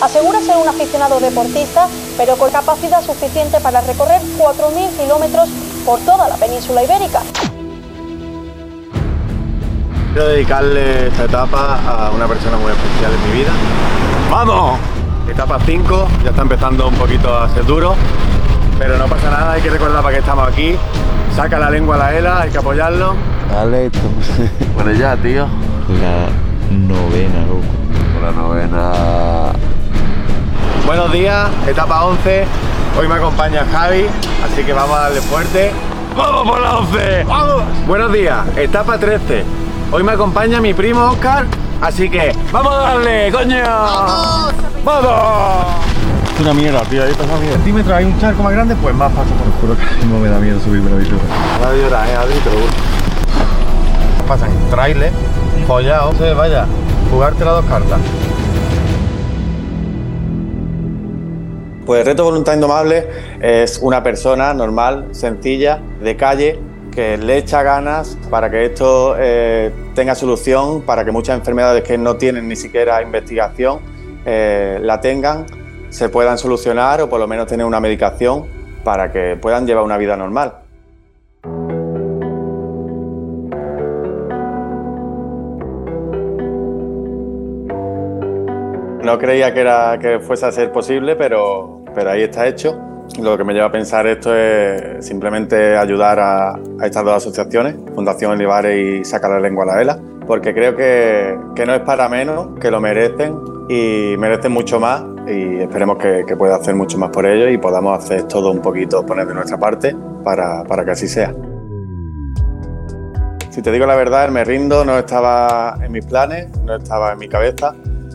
Asegura ser un aficionado deportista, pero con capacidad suficiente para recorrer 4.000 kilómetros por toda la península ibérica. Quiero dedicarle esta etapa a una persona muy especial en mi vida. ¡Vamos! Etapa 5, ya está empezando un poquito a ser duro, pero no pasa nada, hay que recordar para qué estamos aquí. Saca la lengua a la ELA, hay que apoyarlo. Dale esto. Bueno, ya, tío. La novena, loco. La novena. Buenos días, etapa 11. Hoy me acompaña Javi, así que vamos a darle fuerte. ¡Vamos por la 11! ¡Vamos! Buenos días, etapa 13. Hoy me acompaña mi primo Oscar, así que ¡vamos a darle, coño! ¡Vamos! ¡Vamos! Es una mierda, tío, ahí pasa miedo. centímetros hay un charco más grande, pues más paso por el juro que no me da miedo subirme la bici. Ahora de llorar, eh, Adri, te lo. Pasan trailer, follado, se vaya, jugarte las dos cartas. Pues reto voluntad indomable es una persona normal, sencilla, de calle, que le echa ganas para que esto eh, tenga solución, para que muchas enfermedades que no tienen ni siquiera investigación eh, la tengan, se puedan solucionar o por lo menos tener una medicación para que puedan llevar una vida normal. No creía que, era, que fuese a ser posible, pero, pero ahí está hecho. Lo que me lleva a pensar esto es simplemente ayudar a, estas dos asociaciones, Fundación Olivares y Saca la Lengua a la Vela, porque creo que, que, no es para menos, que lo merecen y merecen mucho más y esperemos que, que pueda hacer mucho más por ellos y podamos hacer todo un poquito, poner de nuestra parte para, para que así sea. Si te digo la verdad, el me rindo no estaba en mis planes, no estaba en mi cabeza,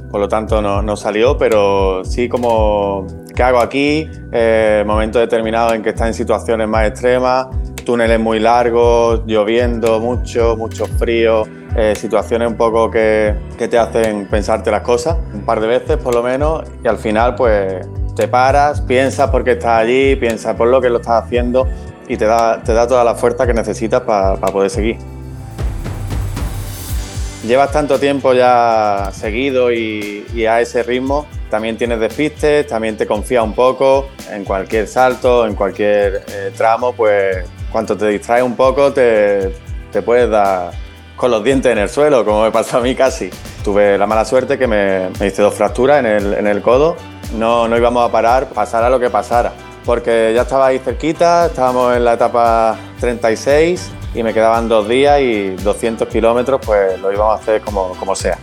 por lo tanto no, no salió, pero sí como qué hago aquí, eh, momentos determinados en que estás en situaciones más extremas, túneles muy largos, lloviendo mucho, mucho frío, eh, situaciones un poco que, que te hacen pensarte las cosas, un par de veces por lo menos, y al final pues te paras, piensas por qué estás allí, piensas por lo que lo estás haciendo y te da, te da toda la fuerza que necesitas para poder seguir. Llevas tanto tiempo ya seguido y, a ese ritmo, también tienes despistes, también te confías un poco en cualquier salto, en cualquier eh, tramo, pues cuando te distraes un poco te, te, puedes dar con los dientes en el suelo, como me pasó a mí casi. Tuve la mala suerte que me, me hice dos fracturas en el, en el codo, no, no íbamos a parar, pasara lo que pasara, porque ya estaba ahí cerquita, estábamos en la etapa 36 y me quedaban dos días y 200 kilómetros, pues lo íbamos a hacer como, como sea.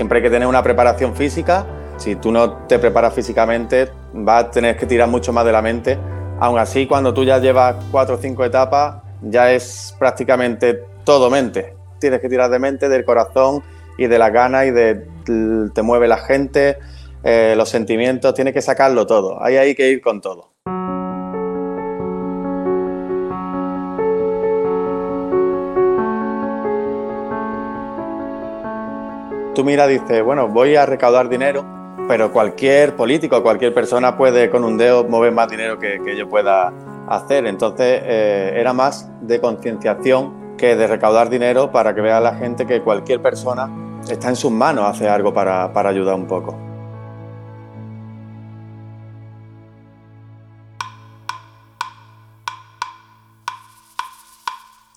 Siempre hay que tener una preparación física. Si tú no te preparas físicamente, vas a tener que tirar mucho más de la mente. Aún así, cuando tú ya llevas cuatro o cinco etapas, ya es prácticamente todo mente. Tienes que tirar de mente, del corazón y de las ganas y de te mueve la gente, eh, los sentimientos, tienes que sacarlo todo. Ahí hay que ir con todo. Tú miras dices, bueno, voy a recaudar dinero, pero cualquier político, cualquier persona puede con un dedo mover más dinero que, que yo pueda hacer. Entonces eh, era más de concienciación que de recaudar dinero para que vea la gente que cualquier persona está en sus manos hacer algo para, para ayudar un poco.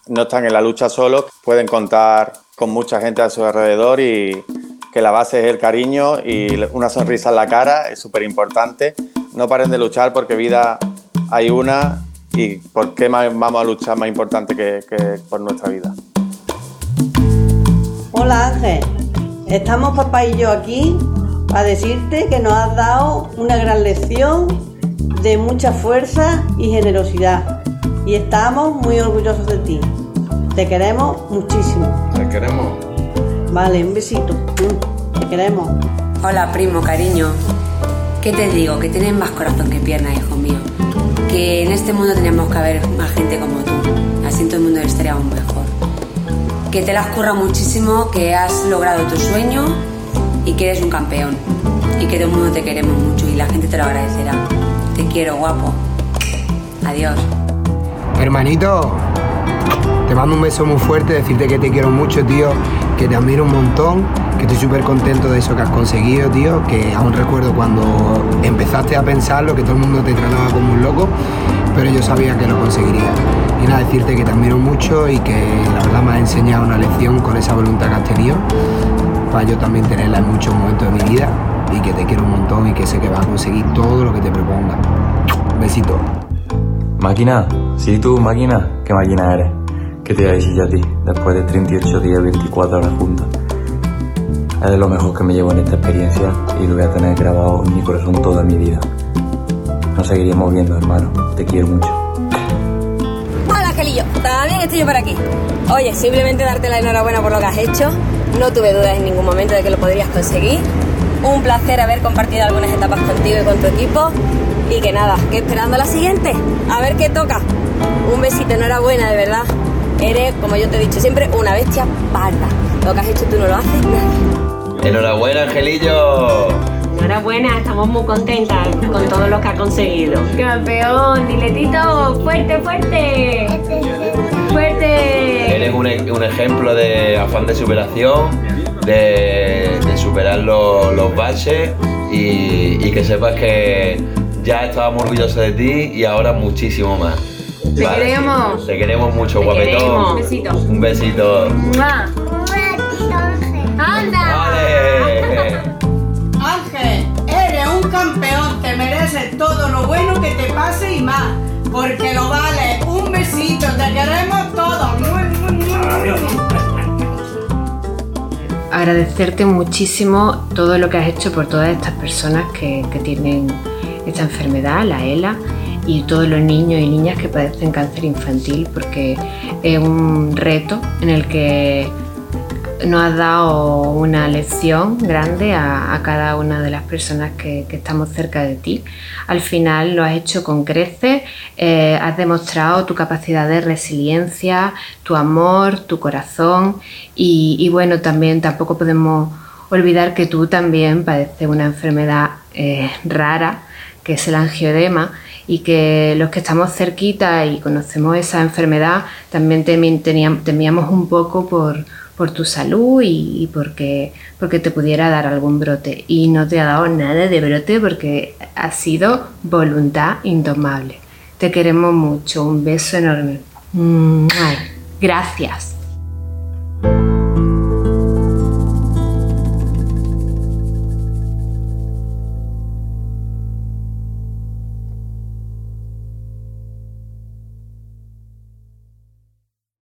no están en la lucha solos, pueden contar con mucha gente a su alrededor y que la base es el cariño y una sonrisa en la cara es súper importante. No paren de luchar porque vida hay una y por qué vamos a luchar más importante que, que por nuestra vida. Hola Ángel, estamos papá y yo aquí para decirte que nos has dado una gran lección de mucha fuerza y generosidad y estamos muy orgullosos de ti. Te queremos muchísimo. Te queremos. Vale, un besito. Te queremos. Hola, primo, cariño. ¿Qué te digo? Que tienes más corazón que pierna, hijo mío. Que en este mundo tenemos que haber más gente como tú. Así en todo el mundo estaríamos mejor. Que te la has currado muchísimo, que has logrado tu sueño y que eres un campeón. Y que todo el mundo te queremos mucho y la gente te lo agradecerá. Te quiero, guapo. Adiós. Hermanito, te mando un beso muy fuerte, decirte que te quiero mucho, tío, que te admiro un montón, que estoy súper contento de eso que has conseguido, tío, que aún recuerdo cuando empezaste a pensarlo, que todo el mundo te trataba como un loco, pero yo sabía que lo conseguiría. Y nada, decirte que te admiro mucho y que la verdad me has enseñado una lección con esa voluntad que has tenido, para yo también tenerla en muchos momentos de mi vida y que te quiero un montón y que sé que vas a conseguir todo lo que te proponga. Besito. Máquina, sí tú, máquina, ¿qué máquina eres? ¿Qué te voy a decir yo a ti después de 38 días, 24 horas juntas? Es de lo mejor que me llevo en esta experiencia y lo voy a tener grabado en mi corazón toda mi vida. Nos seguiremos viendo, hermano. Te quiero mucho. Hola, Angelillo. También estoy yo por aquí. Oye, simplemente darte la enhorabuena por lo que has hecho. No tuve dudas en ningún momento de que lo podrías conseguir. Un placer haber compartido algunas etapas contigo y con tu equipo. Y que nada, que esperando la siguiente. A ver qué toca. Un besito, enhorabuena, de verdad. Eres, como yo te he dicho siempre, una bestia parda. Lo que has hecho tú no lo haces nadie. Enhorabuena, Angelillo. Enhorabuena, estamos muy contentas con todo lo que ha conseguido. Campeón, diletito, fuerte, fuerte. Fuerte. Eres un, e- un ejemplo de afán de superación, de, de superar los, los baches y, y que sepas que ya estábamos orgullosos de ti y ahora muchísimo más. Te queremos. Te queremos mucho, Te guapetón. queremos. Un besito. Un besito. ¡Mua! ¡Anda! ¡Vale! Ángel, eres un campeón, te mereces todo lo bueno que te pase y más, porque lo vale. Un besito, te queremos todos. Agradecerte muchísimo todo lo que has hecho por todas estas personas que, que tienen esta enfermedad, la ELA, y todos los niños y niñas que padecen cáncer infantil, porque es un reto en el que nos has dado una lección grande a, cada una de las personas que, estamos cerca de ti. Al final lo has hecho con creces, eh, has demostrado tu capacidad de resiliencia, tu amor, tu corazón y, bueno, también tampoco podemos olvidar que tú también padeces una enfermedad eh, rara, que es el angioedema, y que los que estamos cerquita y conocemos esa enfermedad también temíamos un poco por, por tu salud y, y porque, porque te pudiera dar algún brote. Y no te ha dado nada de brote porque ha sido voluntad indomable. Te queremos mucho, un beso enorme. ¡Mua! Gracias.